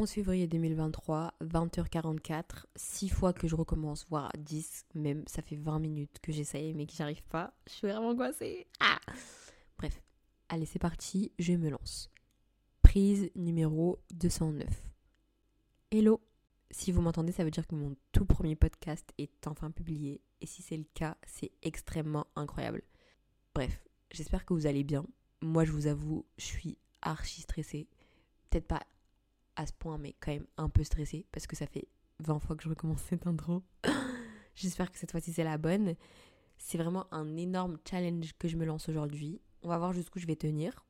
11 février 2023, 20h44, 6 fois que je recommence, voire 10 même, ça fait 20 minutes que j'essaye mais que j'arrive pas. Je suis vraiment angoissée. Ah Bref, allez c'est parti, je me lance. Prise numéro 209. Hello Si vous m'entendez, ça veut dire que mon tout premier podcast est enfin publié et si c'est le cas, c'est extrêmement incroyable. Bref, j'espère que vous allez bien. Moi je vous avoue, je suis archi stressée. Peut-être pas à ce point, mais quand même un peu stressée parce que ça fait 20 fois que je recommence cette intro. J'espère que cette fois-ci c'est la bonne. C'est vraiment un énorme challenge que je me lance aujourd'hui. On va voir jusqu'où je vais tenir.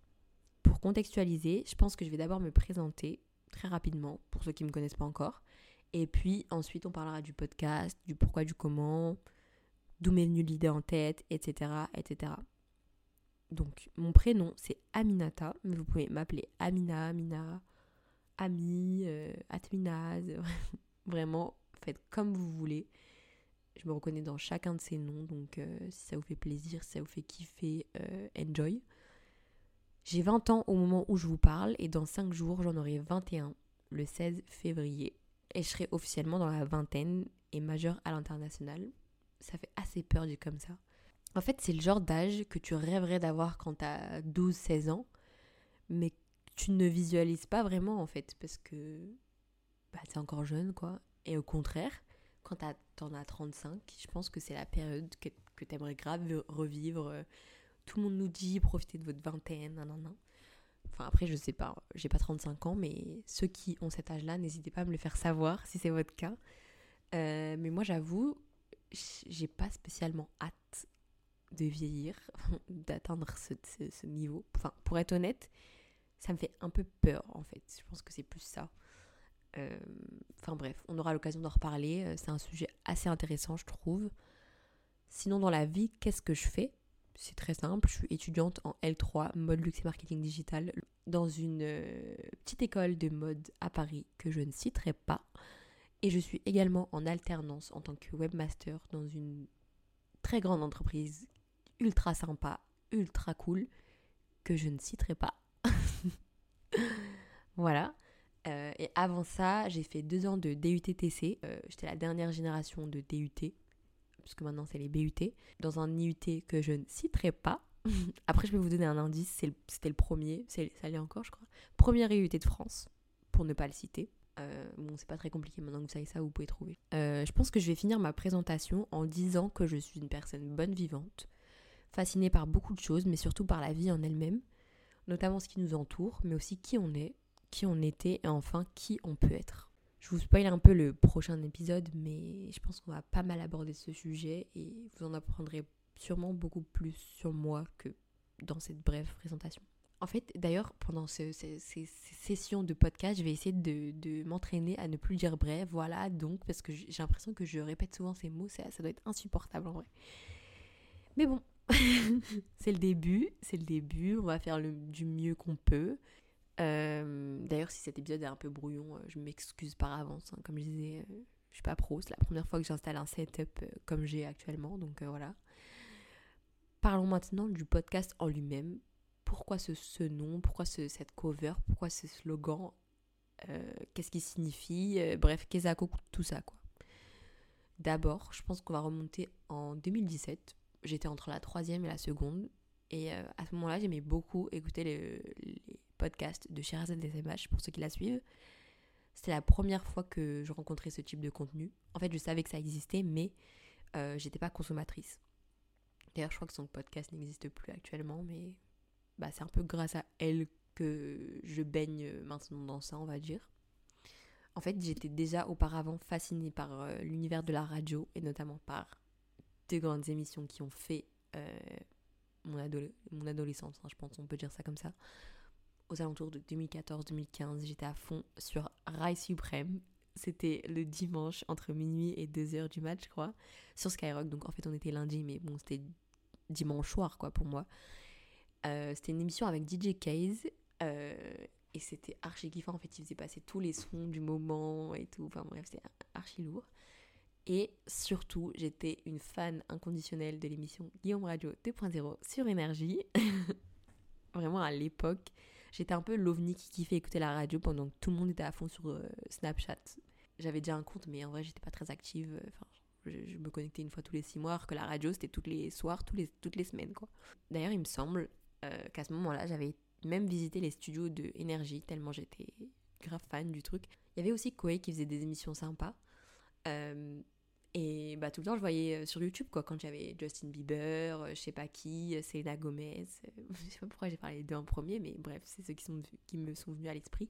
Pour contextualiser, je pense que je vais d'abord me présenter très rapidement pour ceux qui ne me connaissent pas encore. Et puis ensuite, on parlera du podcast, du pourquoi, du comment, d'où m'est venue l'idée en tête, etc., etc. Donc, mon prénom, c'est Aminata, mais vous pouvez m'appeler Amina, Amina, Ami, euh, Atminaz. Vraiment, faites comme vous voulez. Je me reconnais dans chacun de ces noms, donc euh, si ça vous fait plaisir, si ça vous fait kiffer, euh, enjoy. J'ai 20 ans au moment où je vous parle, et dans 5 jours, j'en aurai 21, le 16 février. Et je serai officiellement dans la vingtaine et majeure à l'international. Ça fait assez peur dit comme ça. En fait, c'est le genre d'âge que tu rêverais d'avoir quand t'as 12-16 ans, mais tu ne visualises pas vraiment en fait, parce que bah, t'es encore jeune quoi. Et au contraire, quand t'en as 35, je pense que c'est la période que, que t'aimerais grave revivre. Tout le monde nous dit profitez de votre vingtaine, nan, Enfin après je sais pas, j'ai pas 35 ans, mais ceux qui ont cet âge-là, n'hésitez pas à me le faire savoir si c'est votre cas. Euh, mais moi j'avoue, j'ai pas spécialement hâte de vieillir, d'atteindre ce, niveau. Enfin, pour être honnête, ça me fait un peu peur en fait. Je pense que c'est plus ça. Euh, enfin bref, on aura l'occasion d'en reparler. Euh, c'est un sujet assez intéressant, je trouve. Sinon, dans la vie, qu'est-ce que je fais? C'est très simple. Je suis étudiante en L3, mode luxe et marketing digital, dans une euh, petite école de mode à Paris que je ne citerai pas. Et je suis également en alternance en tant que webmaster dans une très grande entreprise ultra sympa, ultra cool, que je ne citerai pas. voilà. Euh, et avant ça, j'ai fait deux ans de DUT-TC. Euh, j'étais la dernière génération de DUT, puisque maintenant c'est les BUT, dans un IUT que je ne citerai pas. Après, je vais vous donner un indice, c'était le premier, ça l'est encore, je crois. Premier IUT de France, pour ne pas le citer. Euh, bon, c'est pas très compliqué maintenant que vous savez ça, vous pouvez trouver. je pense que je vais finir ma présentation en disant que je suis une personne bonne vivante, fascinée par beaucoup de choses, mais surtout par la vie en elle-même, notamment ce qui nous entoure, mais aussi qui on est, qui on était et enfin qui on peut être. Je vous spoil un peu le prochain épisode, mais je pense qu'on va pas mal aborder ce sujet et vous en apprendrez sûrement beaucoup plus sur moi que dans cette brève présentation. En fait, d'ailleurs, pendant ces, sessions de podcast, je vais essayer de, m'entraîner à ne plus dire bref. Voilà, donc, parce que j'ai l'impression que je répète souvent ces mots, ça, ça doit être insupportable en vrai. Mais bon, c'est le début, c'est le début, on va faire du mieux qu'on peut. Euh, d'ailleurs, si cet épisode est un peu brouillon, euh, je m'excuse par avance. Hein. Comme je disais, euh, je suis pas pro, c'est la première fois que j'installe un setup comme j'ai actuellement, donc voilà. Parlons maintenant du podcast en lui-même. Pourquoi ce, nom? Pourquoi cette cover? Pourquoi ce slogan? Qu'est-ce qu'il signifie? Bref, qu'est-ce tout ça. D'abord, je pense qu'on va remonter en 2017 j'étais entre la troisième et la seconde. Et euh, à ce moment-là, j'aimais beaucoup écouter les, podcasts de Sherazade SMH pour ceux qui la suivent. C'était la première fois que je rencontrais ce type de contenu. En fait, je savais que ça existait, mais euh, j'étais pas consommatrice. D'ailleurs, je crois que son podcast n'existe plus actuellement, mais bah, c'est un peu grâce à elle que je baigne maintenant dans ça, on va dire. En fait, j'étais déjà auparavant fascinée par euh, l'univers de la radio et notamment par grandes émissions qui ont fait euh, mon, mon, adolescence, hein, je pense on peut dire ça comme ça. Aux alentours de 2014-2015, j'étais à fond sur Rai Suprême. C'était le dimanche entre minuit et 2h du match, je crois, sur Skyrock. Donc en fait, on était lundi, mais bon, c'était dimanche soir, quoi, pour moi. Euh, c'était une émission avec DJ Case. Euh, et c'était archi kiffant. En fait, il faisait passer tous les sons du moment et tout. Enfin bref, c'était archi lourd. Et surtout, j'étais une fan inconditionnelle de l'émission Guillaume Radio 2.0 sur Énergie. Vraiment à l'époque, J'étais un peu l'ovni qui kiffait écouter la radio pendant que tout le monde était à fond sur euh, Snapchat. J'avais déjà un compte, mais en vrai, j'étais pas très active. euh, Enfin, je, me connectais une fois tous les six mois, alors que la radio, c'était tous les soirs, les, toutes les semaines, quoi. D'ailleurs, il me semble euh, qu'à ce moment-là, j'avais même visité les studios de Énergie, tellement j'étais grave fan du truc. Il y avait aussi Koei qui faisait des émissions sympas. Et bah, tout le temps, je voyais sur YouTube, quoi, quand j'avais Justin Bieber, je sais pas qui, Selena Gomez. je sais pas pourquoi j'ai parlé des deux en premier, mais bref, c'est ceux qui, sont, qui me sont venus à l'esprit.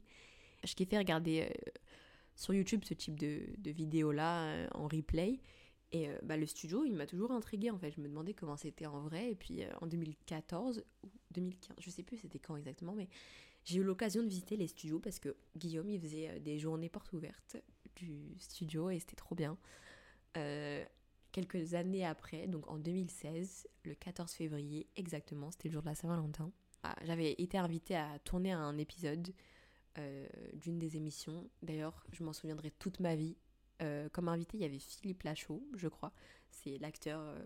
Je kiffais regarder sur YouTube ce type de, de vidéos-là en replay. Et bah, le studio, il m'a toujours intrigué en fait. Je me demandais comment c'était en vrai. Et puis en 2014 ou 2015, je sais plus c'était quand exactement, mais j'ai eu l'occasion de visiter les studios parce que Guillaume, il faisait des journées portes ouvertes du studio et c'était trop bien. Euh, quelques années après, donc en 2016, le 14 février exactement, c'était le jour de la Saint-Valentin, ah, j'avais été invitée à tourner un épisode euh, d'une des émissions. D'ailleurs, je m'en souviendrai toute ma vie. Euh, comme invité, il y avait Philippe Lachaud, je crois. C'est l'acteur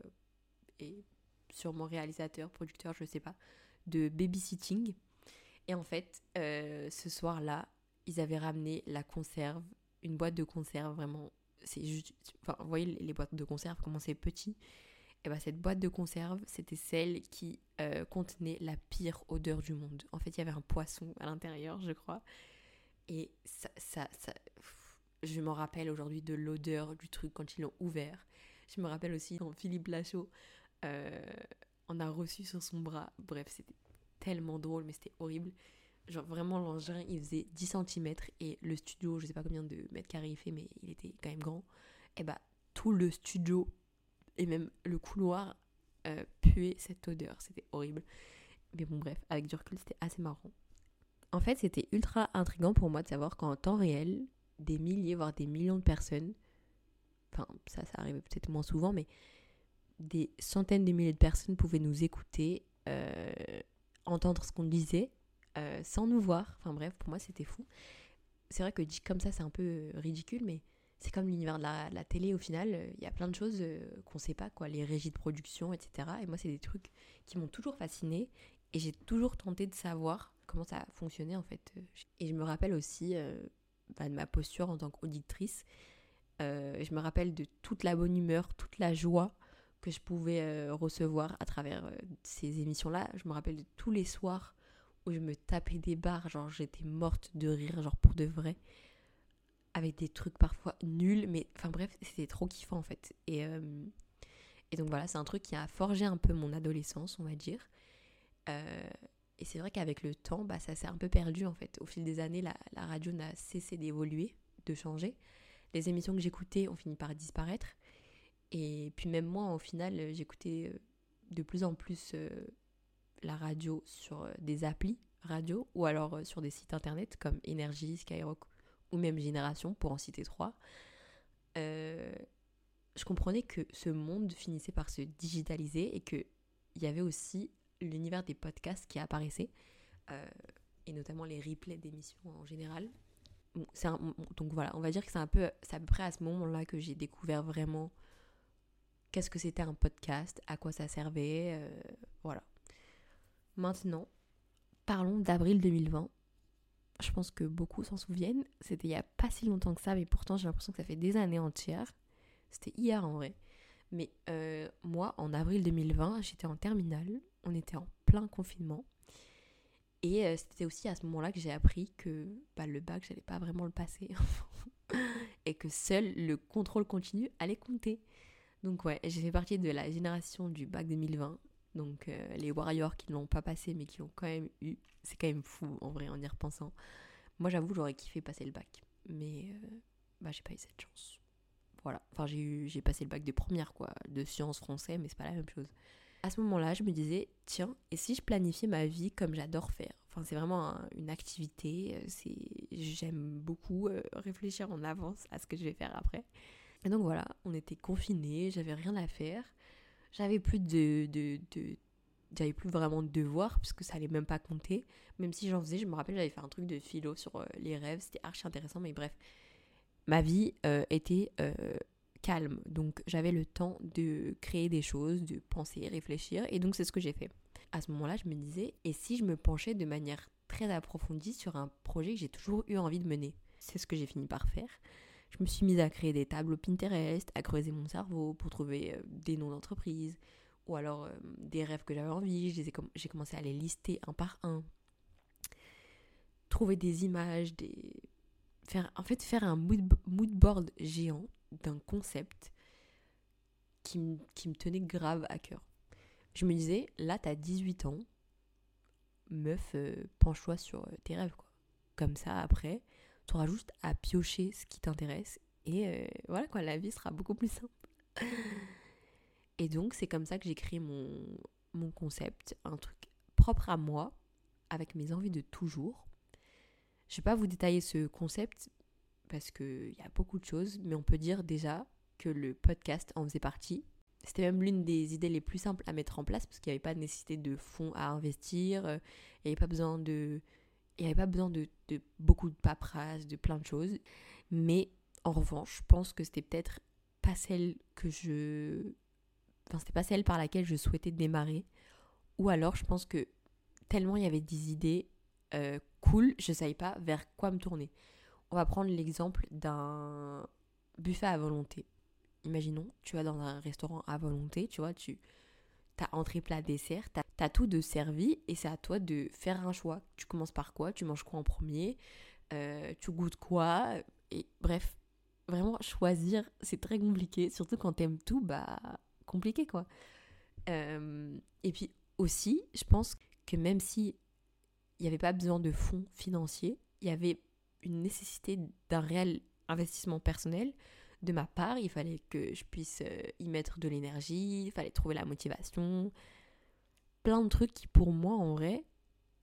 et sûrement réalisateur, producteur, je sais pas, de Babysitting. Et en fait, ce soir-là, ils avaient ramené la conserve, une boîte de conserve vraiment. C'est juste, enfin, vous voyez les boîtes de conserve comment c'est petit. Et ben cette boîte de conserve, c'était celle qui euh, contenait la pire odeur du monde. En fait, il y avait un poisson à l'intérieur, je crois. Et ça, ça, ça je me rappelle aujourd'hui de l'odeur du truc quand ils l'ont ouvert. Je me rappelle aussi quand Philippe Lachaud euh, en a reçu sur son bras. Bref, c'était tellement drôle, mais c'était horrible. Genre vraiment l'engin, il faisait 10 cm et le studio, je sais pas combien de mètres carrés il fait, mais il était quand même grand. Et bah tout le studio et même le couloir euh, puait cette odeur, c'était horrible. Mais bon bref, avec du recul, c'était assez marrant. En fait, c'était ultra intriguant pour moi de savoir qu'en temps réel, des milliers, voire des millions de personnes, enfin ça, ça arrivait peut-être moins souvent, mais des centaines de milliers de personnes pouvaient nous écouter, euh, entendre ce qu'on disait, euh, sans nous voir. Enfin bref, pour moi c'était fou. C'est vrai que dit comme ça, c'est un peu ridicule, mais c'est comme l'univers de la, télé au final. euh, Il y a plein de choses euh, qu'on sait pas, quoi, les régies de production, etc. Et moi, c'est des trucs qui m'ont toujours fasciné et j'ai toujours tenté de savoir comment ça fonctionnait en fait. Et je me rappelle aussi bah, de ma posture en tant qu'auditrice. Je me rappelle de toute la bonne humeur, toute la joie que je pouvais recevoir à travers ces émissions-là. Je me rappelle de tous les soirs où je me tapais des barres, genre j'étais morte de rire, genre pour de vrai, avec des trucs parfois nuls, mais enfin bref, c'était trop kiffant en fait. Et, euh, donc voilà, c'est un truc qui a forgé un peu mon adolescence, on va dire. Euh, et c'est vrai qu'avec le temps, bah, ça s'est un peu perdu en fait. Au fil des années, la, la radio n'a cessé d'évoluer, de changer. Les émissions que j'écoutais ont fini par disparaître. Et puis même moi, au final, j'écoutais euh, de plus en plus la radio sur euh, des applis radio ou alors euh, sur des sites internet comme Énergie, Skyrock ou même Génération, pour en citer trois. Euh, je comprenais que ce monde finissait par se digitaliser et qu'il y avait aussi l'univers des podcasts qui apparaissait, et notamment les replays d'émissions en général. Donc voilà, on va dire que c'est un peu, à peu près à ce moment-là que j'ai découvert vraiment qu'est-ce que c'était un podcast, à quoi ça servait, voilà. Maintenant, parlons d'avril 2020. Je pense que beaucoup s'en souviennent. C'était il y a pas si longtemps que ça, mais pourtant j'ai l'impression que ça fait des années entières. C'était hier en vrai. Mais euh, moi, en avril 2020, j'étais en terminale. On était en plein confinement. Et euh, c'était aussi à ce moment-là que j'ai appris que bah, le bac, j'allais pas vraiment le passer. et que seul le contrôle continu allait compter. Donc ouais, j'ai fait partie de la génération du bac 2020. Donc euh, les Warriors qui ne l'ont pas passé mais qui l'ont quand même eu. C'est quand même fou en vrai en y repensant. Moi j'avoue j'aurais kiffé passer le bac. Mais euh, bah j'ai pas eu cette chance. Voilà. Enfin j'ai eu j'ai passé le bac de première quoi, de sciences français, mais c'est pas la même chose. À ce moment-là, je me disais, tiens, et si je planifiais ma vie comme j'adore faire? Enfin, c'est vraiment un- une activité. euh, C'est, j'aime beaucoup réfléchir en avance à ce que je vais faire après. Et donc voilà, on était confinés, j'avais rien à faire. J'avais plus de, de, de- j'avais plus vraiment de devoirs puisque ça allait même pas compter. Même si j'en faisais, je me rappelle, j'avais fait un truc de philo sur euh, les rêves, c'était archi intéressant, mais bref. Ma vie euh, était euh, calme, donc j'avais le temps de créer des choses, de penser, réfléchir, et donc c'est ce que j'ai fait. À ce moment-là, je me disais, et si je me penchais de manière très approfondie sur un projet que j'ai toujours eu envie de mener? C'est ce que j'ai fini par faire. Je me suis mise à créer des tableaux Pinterest, à creuser mon cerveau pour trouver euh, des noms d'entreprise ou alors euh, des rêves que j'avais envie. J'ai commencé à les lister un par un. Trouver des images. Faire, en fait, faire un mood, board géant d'un concept qui, me tenait grave à cœur. Je me disais, là, t'as 18 ans, meuf, euh, penche-toi sur tes rêves, quoi. Comme ça, après, tu auras juste à piocher ce qui t'intéresse et euh, voilà quoi, la vie sera beaucoup plus simple. et donc c'est comme ça que j'ai créé mon, mon concept, un truc propre à moi, avec mes envies de toujours. Je vais pas vous détailler ce concept parce qu'il y a beaucoup de choses, mais on peut dire déjà que le podcast en faisait partie. C'était même l'une des idées les plus simples à mettre en place parce qu'il n'y avait pas de nécessité de fonds à investir, euh, il n'y avait pas besoin de il n'y avait pas besoin de, beaucoup de paperasse, de plein de choses. Mais en revanche, je pense que c'était peut-être pas celle que je. Enfin, c'était pas celle par laquelle je souhaitais démarrer. Ou alors, je pense que tellement il y avait des idées euh, cool, je savais pas vers quoi me tourner. On va prendre l'exemple d'un buffet à volonté. Imaginons, tu vas dans un restaurant à volonté, tu vois, tu t'as entrée, plat, dessert, t'as as tout de servi et c'est à toi de faire un choix. Tu commences par quoi? Tu manges quoi en premier? Euh, Tu goûtes quoi? Et bref, vraiment choisir, c'est très compliqué, surtout quand t'aimes tout, bah compliqué quoi. Euh, et puis aussi, je pense que même si il n'y avait pas besoin de fonds financiers, il y avait une nécessité d'un réel investissement personnel de ma part, il fallait que je puisse euh, y mettre de l'énergie, il fallait trouver la motivation, plein de trucs qui pour moi en vrai,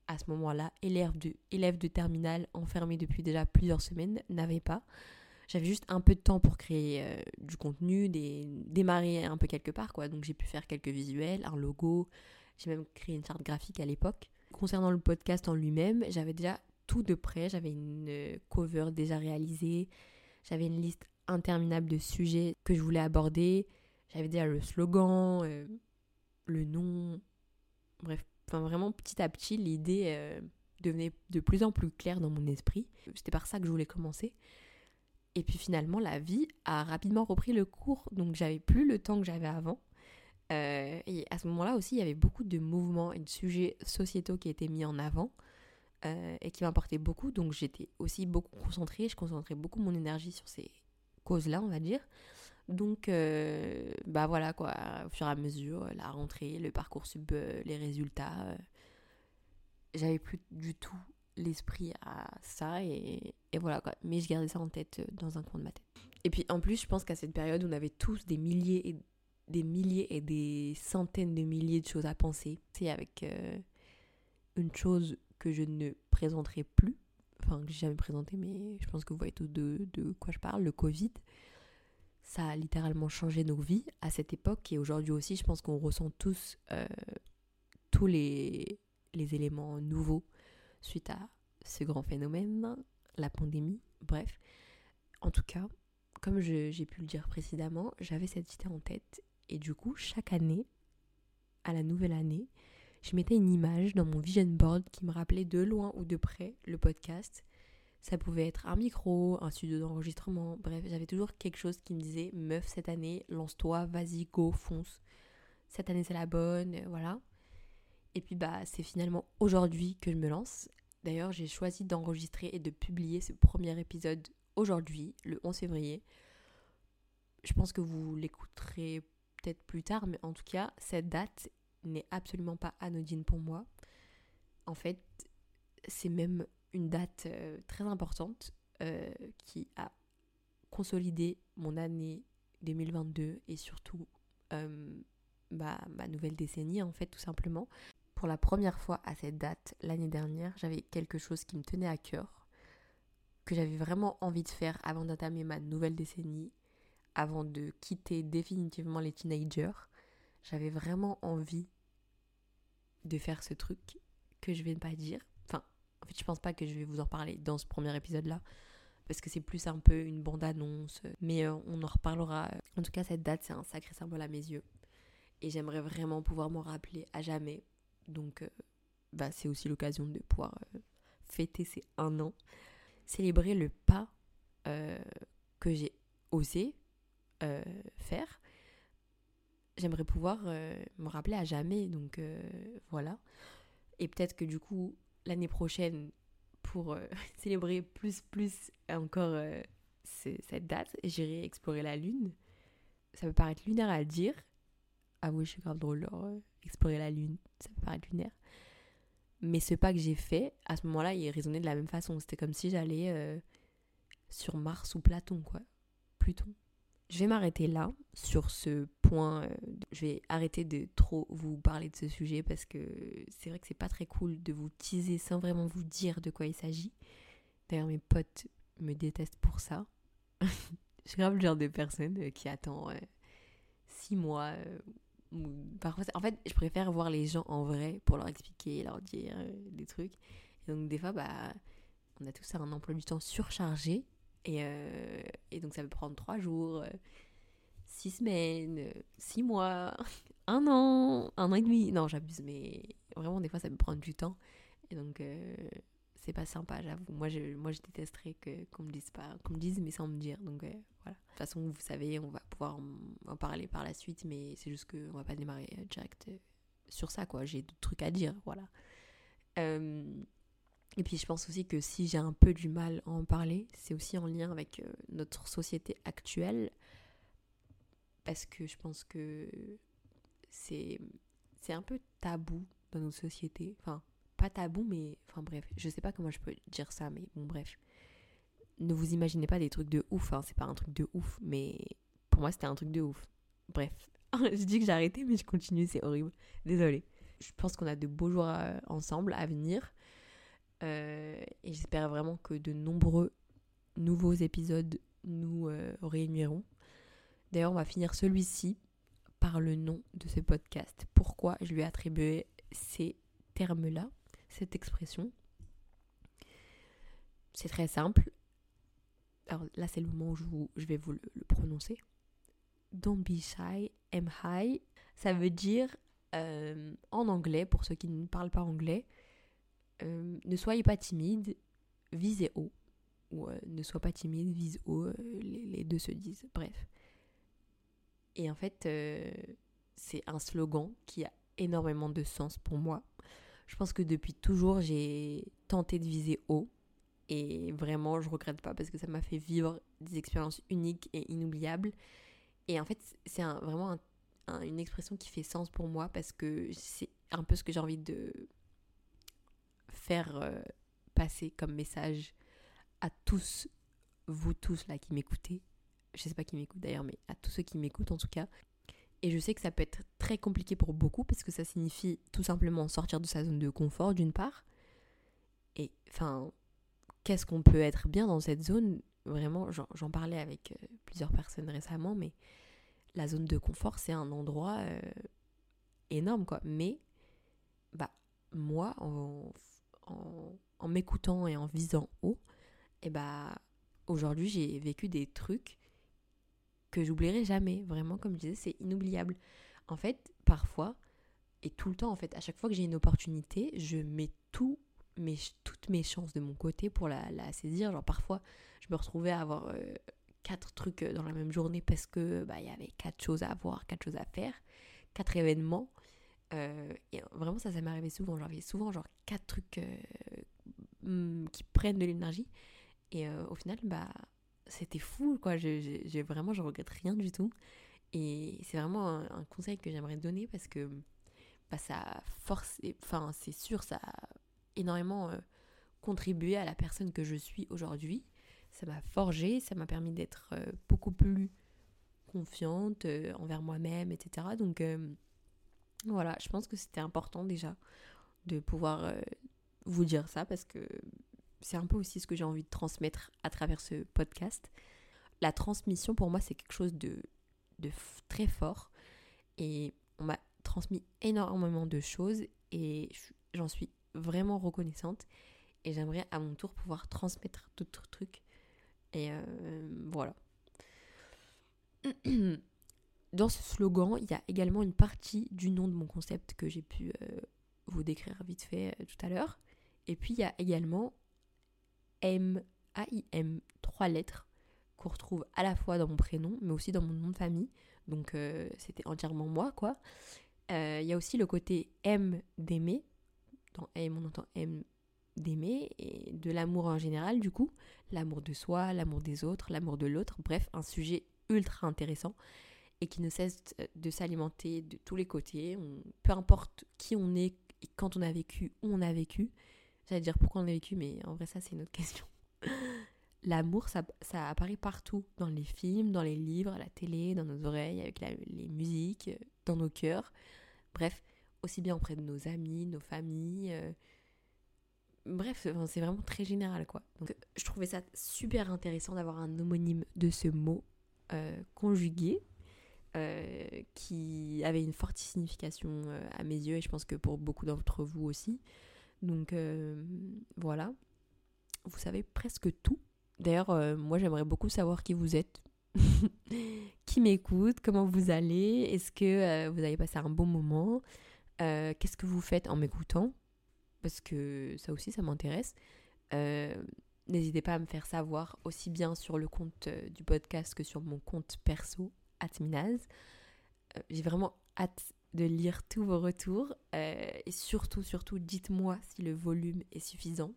à ce moment-là, élève de, élève de terminale enfermé depuis déjà plusieurs semaines, n'avait pas. J'avais juste un peu de temps pour créer euh, du contenu, des, démarrer un peu quelque part, quoi. Donc j'ai pu faire quelques visuels, un logo, j'ai même créé une charte graphique à l'époque. Concernant le podcast en lui-même, j'avais déjà tout de près, j'avais une euh, cover déjà réalisée, j'avais une liste interminable de sujets que je voulais aborder. J'avais déjà le slogan, euh, le nom. Bref, enfin vraiment petit à petit, l'idée euh, devenait de plus en plus claire dans mon esprit. C'était par ça que je voulais commencer. Et puis finalement, la vie a rapidement repris le cours, donc j'avais plus le temps que j'avais avant. Euh, et à ce moment-là aussi, il y avait beaucoup de mouvements et de sujets sociétaux qui étaient mis en avant et qui m'apportaient beaucoup. Donc j'étais aussi beaucoup concentrée, je concentrais beaucoup mon énergie sur ces cause-là, on va dire. Donc, euh, bah voilà quoi, au fur et à mesure, la rentrée, le parcours sub, euh, les résultats, euh, j'avais plus du tout l'esprit à ça et, et, voilà quoi. Mais je gardais ça en tête dans un coin de ma tête. Et puis en plus, je pense qu'à cette période, on avait tous des milliers et des milliers et des centaines de milliers de choses à penser. C'est avec une chose que je ne présenterai plus, enfin que j'ai jamais présenté, mais je pense que vous voyez tous de, de quoi je parle, le Covid. Ça a littéralement changé nos vies à cette époque et aujourd'hui aussi, je pense qu'on ressent tous euh, tous les, les éléments nouveaux suite à ce grand phénomène, la pandémie, bref. En tout cas, comme j'ai pu le dire précédemment, j'avais cette idée en tête et du coup, chaque année, à la nouvelle année, je mettais une image dans mon vision board qui me rappelait de loin ou de près le podcast. Ça pouvait être un micro, un studio d'enregistrement, bref, j'avais toujours quelque chose qui me disait meuf cette année, lance-toi, vas-y, go, fonce. Cette année c'est la bonne, euh, voilà. Et puis bah c'est finalement aujourd'hui que je me lance. D'ailleurs, j'ai choisi d'enregistrer et de publier ce premier épisode aujourd'hui, le 11 février. Je pense que vous l'écouterez peut-être plus tard, mais en tout cas, cette date n'est absolument pas anodine pour moi. En fait, c'est même une date euh, très importante euh, qui a consolidé mon année 2022 et surtout euh, ma nouvelle décennie en fait tout simplement. Pour la première fois à cette date l'année dernière, j'avais quelque chose qui me tenait à cœur, que j'avais vraiment envie de faire avant d'entamer ma nouvelle décennie, avant de quitter définitivement les teenagers j'avais vraiment envie de faire ce truc que je vais pas dire. Enfin, en fait, je pense pas que je vais vous en parler dans ce premier épisode-là, parce que c'est plus un peu une bande-annonce, mais euh, on en reparlera. En tout cas, cette date, c'est un sacré symbole à mes yeux. Et j'aimerais vraiment pouvoir m'en rappeler à jamais. Donc, euh, bah, c'est aussi l'occasion de pouvoir euh, fêter ces un an, célébrer le pas que j'ai osé faire. J'aimerais pouvoir euh, me rappeler à jamais, donc voilà. Et peut-être que du coup, l'année prochaine, pour célébrer plus, plus encore cette date, j'irai explorer la Lune. Ça peut paraître lunaire à dire. Ah oui, je suis grave drôle, explorer la Lune, ça peut paraître lunaire. Mais ce pas que j'ai fait, à ce moment-là, il résonnait de la même façon. C'était comme si j'allais euh, sur Mars ou Platon, quoi. Pluton. Je vais m'arrêter là sur ce Euh, je vais arrêter de trop vous parler de ce sujet parce que c'est vrai que c'est pas très cool de vous teaser sans vraiment vous dire de quoi il s'agit. D'ailleurs, mes potes me détestent pour ça. je suis grave le genre de personne euh, qui attend six mois parfois, en fait, je préfère voir les gens en vrai pour leur expliquer, leur dire euh, des trucs. Et donc, des fois, bah, on a tous un emploi du temps surchargé. Et, euh, donc, ça peut prendre trois jours, euh, six semaines, six mois, un an, un an et demi. Non, j'abuse, mais vraiment, des fois, ça peut prendre du temps. Et donc, c'est pas sympa, j'avoue. Moi je, moi, je détesterais qu'on me dise pas, qu'on me dise, mais sans me dire. Donc, voilà. De toute façon, vous savez, on va pouvoir en, parler par la suite, mais c'est juste qu'on va pas démarrer euh, direct euh, sur ça, quoi. J'ai d'autres trucs à dire, voilà. Euh, et puis, je pense aussi que si j'ai un peu du mal à en parler, c'est aussi en lien avec notre société actuelle, parce que je pense que c'est c'est un peu tabou dans notre société. Enfin, pas tabou, mais enfin bref, je sais pas comment je peux dire ça, mais bon, bref. Ne vous imaginez pas des trucs de ouf, hein, c'est pas un truc de ouf, mais pour moi c'était un truc de ouf. Bref, je dis que j'ai arrêté, mais je continue, c'est horrible. Désolée. Je pense qu'on a de beaux jours euh, ensemble à venir. Euh, et j'espère vraiment que de nombreux nouveaux épisodes nous euh, réuniront. D'ailleurs, on va finir celui-ci par le nom de ce podcast. Pourquoi je lui ai attribué ces termes-là cette expression? C'est très simple. Alors là, c'est le moment où je, vais vous le, prononcer. Don't be shy, am high. Ça veut dire, euh, en anglais, pour ceux qui ne parlent pas anglais, euh, ne soyez pas timide, visez haut. Ou euh, ne sois pas timide, vise haut, les, les, deux se disent. Bref. Et en fait, c'est un slogan qui a énormément de sens pour moi. Je pense que depuis toujours, j'ai tenté de viser haut. Et vraiment, je regrette pas parce que ça m'a fait vivre des expériences uniques et inoubliables. Et en fait, c'est vraiment une expression qui fait sens pour moi parce que c'est un peu ce que j'ai envie de faire euh, passer comme message à tous, vous tous là qui m'écoutez. Je sais pas qui m'écoute d'ailleurs, mais à tous ceux qui m'écoutent en tout cas. Et je sais que ça peut être très compliqué pour beaucoup parce que ça signifie tout simplement sortir de sa zone de confort d'une part. Et enfin, qu'est-ce qu'on peut être bien dans cette zone? Vraiment, j'en parlais avec euh, plusieurs personnes récemment, mais la zone de confort, c'est un endroit euh, énorme, quoi. Mais, bah, moi, en, en, m'écoutant et en visant haut, et bah, aujourd'hui, j'ai vécu des trucs que j'oublierai jamais. Vraiment, comme je disais, c'est inoubliable. En fait, parfois, et tout le temps, en fait, à chaque fois que j'ai une opportunité, je mets tout mes, toutes mes chances de mon côté pour la, saisir. Genre, parfois, je me retrouvais à avoir euh, quatre trucs dans la même journée parce que bah, y avait quatre choses à voir, quatre choses à faire, quatre événements. Euh, et vraiment, ça, ça m'est arrivé souvent. J'avais souvent, genre, quatre trucs euh, hmm, qui prennent de l'énergie. Et au final, bah, c'était fou, quoi. J'ai vraiment, je regrette rien du tout. Et c'est vraiment un, conseil que j'aimerais donner parce que bah, ça force, enfin, c'est sûr, ça a énormément euh, contribué à la personne que je suis aujourd'hui. Ça m'a forgé, ça m'a permis d'être euh, beaucoup plus confiante euh, envers moi-même, etc. Donc voilà, je pense que c'était important déjà de pouvoir vous dire ça parce que c'est un peu aussi ce que j'ai envie de transmettre à travers ce podcast. La transmission, pour moi, c'est quelque chose de, très fort. Et on m'a transmis énormément de choses et j'en suis vraiment reconnaissante. Et j'aimerais à mon tour pouvoir transmettre d'autres trucs. Et euh, voilà. Dans ce slogan, il y a également une partie du nom de mon concept que j'ai pu euh, vous décrire vite fait euh, tout à l'heure. Et puis il y a également M, A-I-M, trois lettres qu'on retrouve à la fois dans mon prénom, mais aussi dans mon nom de famille. Donc euh, c'était entièrement moi, quoi. Euh, il y a aussi le côté M d'aimer. Dans M, on entend M d'aimer et de l'amour en général, du coup. L'amour de soi, l'amour des autres, l'amour de l'autre. Bref, un sujet ultra intéressant et qui ne cesse de s'alimenter de tous les côtés. peu importe qui on est et quand on a vécu, où on a vécu. J'allais dire pourquoi on a vécu, mais en vrai, ça, c'est une autre question. L'amour, ça, ça, apparaît partout, dans les films, dans les livres, à la télé, dans nos oreilles, avec les musiques, dans nos cœurs. Bref, aussi bien auprès de nos amis, nos familles. Euh, bref, c'est vraiment très général, quoi. Donc, je trouvais ça super intéressant d'avoir un homonyme de ce mot euh, conjugué, euh, qui avait une forte signification à mes yeux, et je pense que pour beaucoup d'entre vous aussi. Donc, voilà. Vous savez presque tout D'ailleurs, euh, moi j'aimerais beaucoup savoir qui vous êtes, qui m'écoute, comment vous allez, est-ce que euh, vous avez passé un bon moment, euh, qu'est-ce que vous faites en m'écoutant, parce que ça aussi ça m'intéresse. N'hésitez pas à me faire savoir aussi bien sur le compte du podcast que sur mon compte perso, Atminaz. J'ai vraiment hâte de lire tous vos retours et surtout, surtout, dites-moi si le volume est suffisant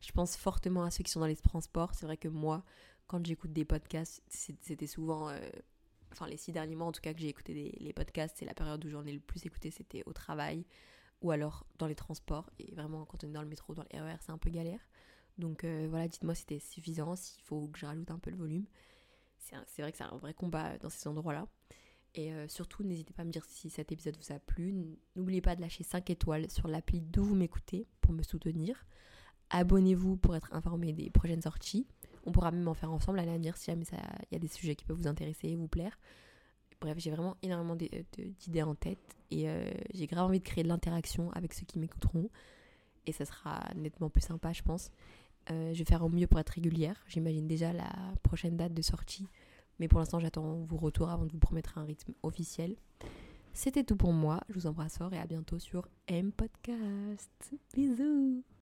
je pense fortement à ceux qui sont dans les transports. C'est vrai que moi, quand j'écoute des podcasts, c'était souvent, euh, enfin les six derniers mois en tout cas que j'ai écouté les podcasts, c'est la période où j'en ai le plus écouté, c'était au travail ou alors dans les transports. Et vraiment, quand on est dans le métro, dans le RER, c'est un peu galère. Donc euh, voilà, dites-moi si c'était suffisant, s'il faut que je rajoute un peu le volume. C'est vrai que c'est un vrai combat dans ces endroits-là. Et euh, surtout, n'hésitez pas à me dire si cet épisode vous a plu. N'oubliez pas de lâcher 5 étoiles sur l'appli d'où vous m'écoutez pour me soutenir. Abonnez-vous pour être informé des prochaines sorties. On pourra même en faire ensemble à l'avenir si jamais il y a des sujets qui peuvent vous intéresser et vous plaire. Bref, j'ai vraiment énormément d'idées en tête et euh, j'ai grave envie de créer de l'interaction avec ceux qui m'écouteront. Et ça sera nettement plus sympa, je pense. Euh, je vais faire au mieux pour être régulière. J'imagine déjà la prochaine date de sortie. Mais pour l'instant, j'attends vos retours avant de vous promettre un rythme officiel. C'était tout pour moi. Je vous embrasse fort et à bientôt sur M Podcast. Bisous